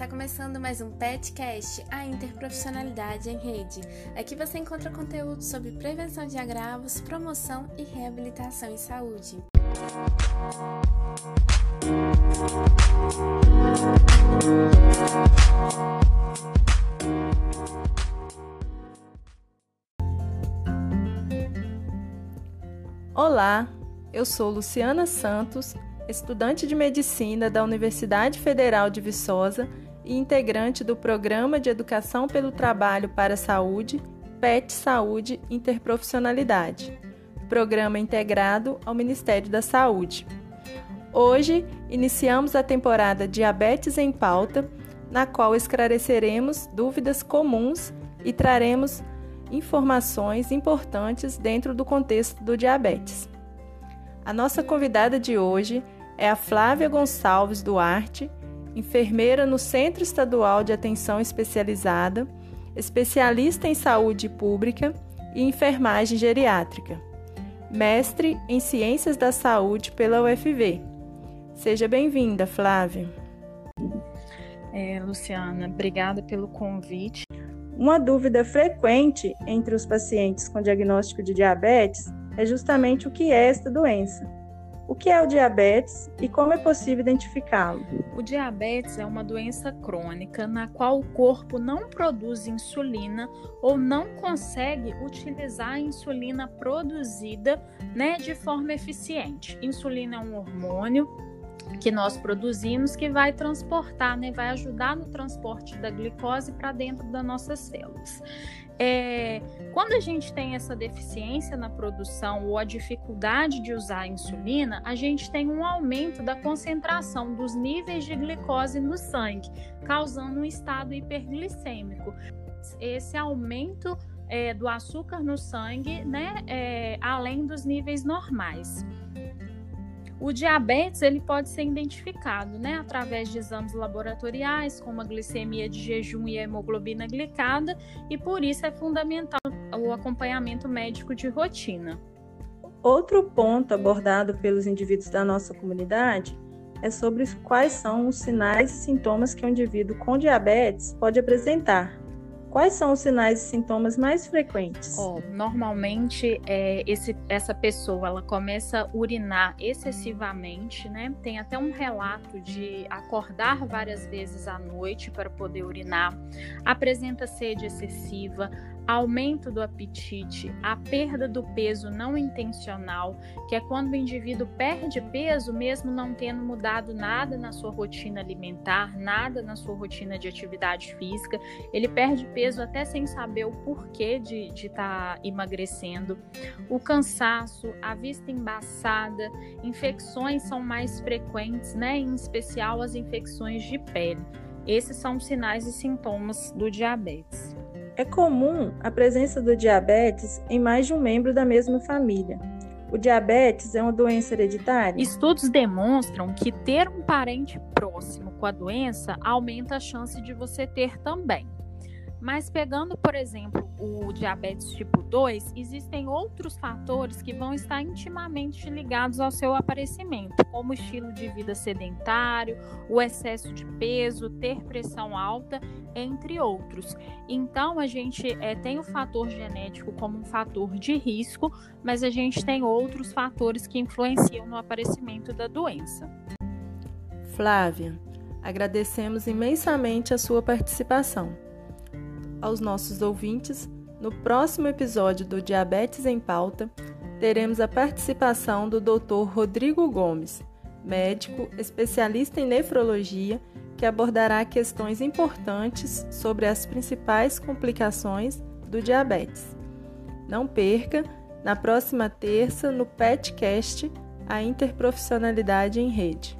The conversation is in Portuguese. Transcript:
Está começando mais um PetCast, a interprofissionalidade em rede. Aqui você encontra conteúdo sobre prevenção de agravos, promoção e reabilitação em saúde. Olá, eu sou Luciana Santos estudante de medicina da Universidade Federal de Viçosa e integrante do Programa de Educação pelo Trabalho para a Saúde, PET Saúde Interprofissionalidade, programa integrado ao Ministério da Saúde. Hoje, iniciamos a temporada Diabetes em Pauta, na qual esclareceremos dúvidas comuns e traremos informações importantes dentro do contexto do diabetes. A nossa convidada de hoje é a Flávia Gonçalves Duarte, enfermeira no Centro Estadual de Atenção Especializada, especialista em saúde pública e enfermagem geriátrica, mestre em Ciências da Saúde pela UFV. Seja bem-vinda, Flávia. É, Luciana, obrigada pelo convite. Uma dúvida frequente entre os pacientes com diagnóstico de diabetes é justamente o que é esta doença. O que é o diabetes e como é possível identificá-lo? O diabetes é uma doença crônica na qual o corpo não produz insulina ou não consegue utilizar a insulina produzida né, de forma eficiente. Insulina é um hormônio que nós produzimos que vai transportar, né, vai ajudar no transporte da glicose para dentro das nossas células. É, quando a gente tem essa deficiência na produção ou a dificuldade de usar a insulina, a gente tem um aumento da concentração dos níveis de glicose no sangue, causando um estado hiperglicêmico. Esse aumento é, do açúcar no sangue, né, é, além dos níveis normais. O diabetes ele pode ser identificado né, através de exames laboratoriais, como a glicemia de jejum e a hemoglobina glicada, e por isso é fundamental o acompanhamento médico de rotina. Outro ponto abordado pelos indivíduos da nossa comunidade é sobre quais são os sinais e sintomas que um indivíduo com diabetes pode apresentar Quais são os sinais e sintomas mais frequentes? Oh, normalmente, é, esse, essa pessoa ela começa a urinar excessivamente, né? Tem até um relato de acordar várias vezes à noite para poder urinar, apresenta sede excessiva, aumento do apetite, a perda do peso não intencional, que é quando o indivíduo perde peso mesmo não tendo mudado nada na sua rotina alimentar, nada na sua rotina de atividade física, ele perde peso até sem saber o porquê de estar tá emagrecendo. O cansaço, a vista embaçada, infecções são mais frequentes, né? Em especial as infecções de pele. Esses são sinais e sintomas do diabetes. É comum a presença do diabetes em mais de um membro da mesma família. O diabetes é uma doença hereditária? Estudos demonstram que ter um parente próximo com a doença aumenta a chance de você ter também. Mas pegando, por exemplo, o diabetes tipo 2, existem outros fatores que vão estar intimamente ligados ao seu aparecimento, como estilo de vida sedentário, o excesso de peso, ter pressão alta, entre outros. Então, a gente é, tem o fator genético como um fator de risco, mas a gente tem outros fatores que influenciam no aparecimento da doença. Flávia, agradecemos imensamente a sua participação aos nossos ouvintes, no próximo episódio do Diabetes em Pauta, teremos a participação do Dr. Rodrigo Gomes, médico especialista em nefrologia, que abordará questões importantes sobre as principais complicações do diabetes. Não perca, na próxima terça, no PetCast, a interprofissionalidade em rede.